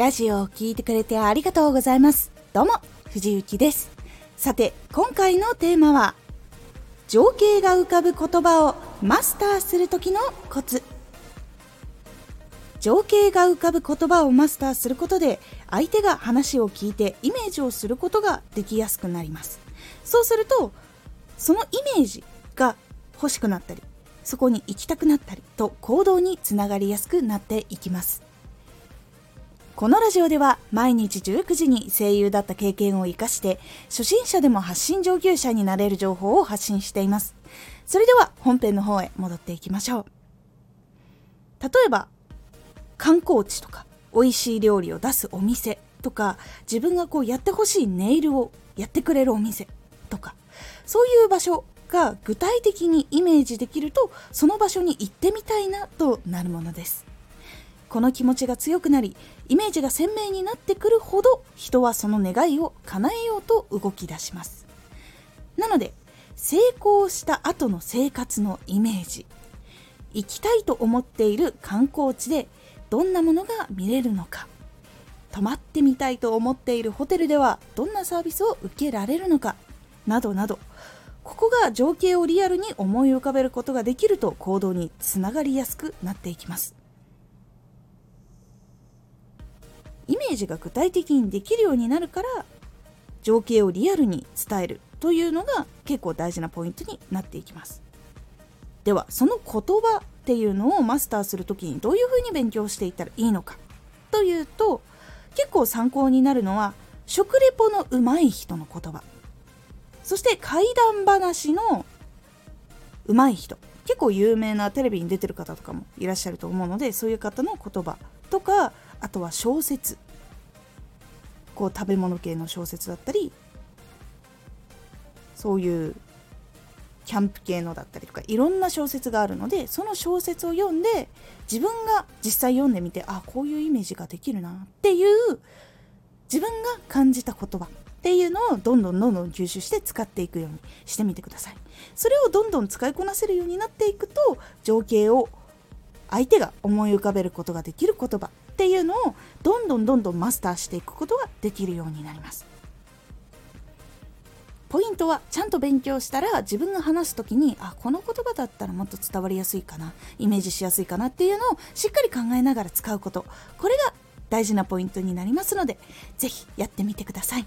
ラジオを聴いてくれてありがとうございます。どうも、藤幸です。さて、今回のテーマは、情景が浮かぶ言葉をマスターする時のコツ。情景が浮かぶ言葉をマスターすることで、相手が話を聞いてイメージをすることができやすくなります。そうすると、そのイメージが欲しくなったり、そこに行きたくなったりと行動につながりやすくなっていきます。このラジオでは毎日19時に声優だった経験を活かして初心者でも発信上級者になれる情報を発信しています。それでは本編の方へ戻っていきましょう。例えば観光地とか美味しい料理を出すお店とか自分がこうやってほしいネイルをやってくれるお店とかそういう場所が具体的にイメージできるとその場所に行ってみたいなとなるものですこの気持ちが強くなりイメージが鮮明になってくるほど人はその願いを叶えようと動き出します。なので成功した後の生活のイメージ行きたいと思っている観光地でどんなものが見れるのか泊まってみたいと思っているホテルではどんなサービスを受けられるのかなどなどここが情景をリアルに思い浮かべることができると行動につながりやすくなっていきます。ージが具体的にできるようになるから情景をリアルに伝えるというのが結構大事なポイントになっていきます。ではその言葉っていうのをマスターする時にどういうふうに勉強していったらいいのかというと結構参考になるのは食レポの上手い人の言葉。そして怪談話の上手い人。結構有名なテレビに出てる方とかもいらっしゃると思うのでそういう方の言葉とかあとは小説。こう食べ物系の小説だったりそういうキャンプ系のだったりとかいろんな小説があるのでその小説を読んで自分が実際読んでみてあこういうイメージができるなっていう自分が感じた言葉っていうのをどんどんどんどん吸収して使っていくようにしてみてください。それをどんどん使いこなせるようになっていくと情景を相手が思い浮かべることができる言葉っていうのをどんどんどんどんマスターしていくことができるようになります。ポイントはちゃんと勉強したら自分が話す時にあこの言葉だったらもっと伝わりやすいかなイメージしやすいかなっていうのをしっかり考えながら使うこと。これが大事なポイントになりますので是非やってみてください。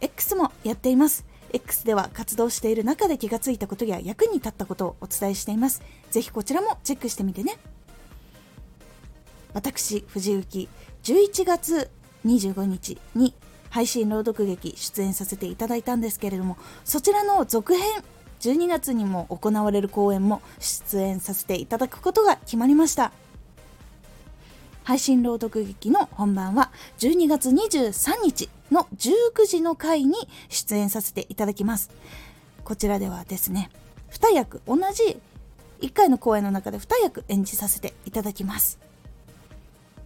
X もやっています。X では活動している中で気がついたことや役に立ったことをお伝えしています。ぜひこちらもチェックしてみてね。私藤幸11月25日に配信朗読劇出演させていただいたんですけれどもそちらの続編12月にも行われる公演も出演させていただくことが決まりました。配信朗読劇の本番は12月23日の19時の回に出演させていただきます。こちらではですね2役同じ1回の公演の中で2役演じさせていただきます。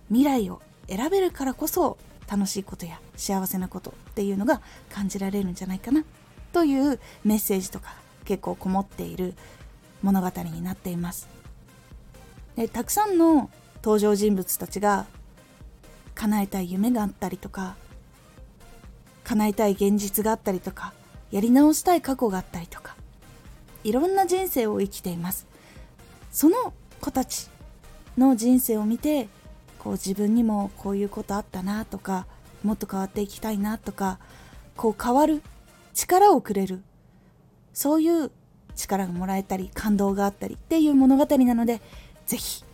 未来を選べるからこそ楽しいことや幸せなことっていうのが感じられるんじゃないかなというメッセージとか結構こもっている物語になっています。でたくさんの登場人物たちが叶えたい夢があったりとか叶えたい現実があったりとかやり直したい過去があったりとかいろんな人生を生きています。その子たちの人生を見てこう自分にもこういうことあったなとかもっと変わっていきたいなとかこう変わる力をくれるそういう力がもらえたり感動があったりっていう物語なのでぜひ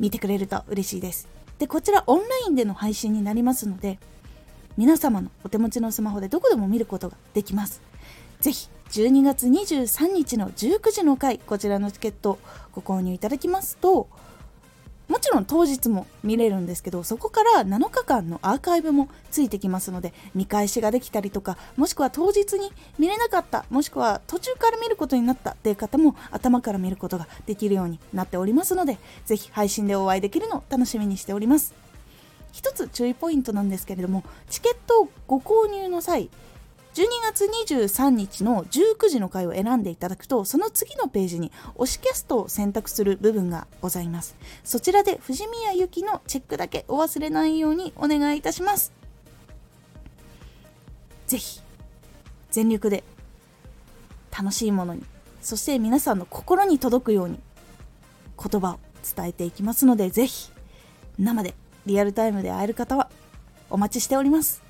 見てくれると嬉しいです。でこちらオンラインでの配信になりますので皆様のお手持ちのスマホでどこでも見ることができます。ぜひ12月23日の19時の回こちらのチケットをご購入いただきますともちろん当日も見れるんですけどそこから7日間のアーカイブもついてきますので見返しができたりとかもしくは当日に見れなかったもしくは途中から見ることになったっていう方も頭から見ることができるようになっておりますのでぜひ配信でお会いできるのを楽しみにしております。一つ注意ポイントなんですけれどもチケットをご購入の際12月23日の19時の回を選んでいただくとその次のページに推しキャストを選択する部分がございます。そちらで藤宮ゆきのチェックだけお忘れないようにお願いいたします。ぜひ全力で楽しいものにそして皆さんの心に届くように言葉を伝えていきますのでぜひ生でリアルタイムで会える方はお待ちしております。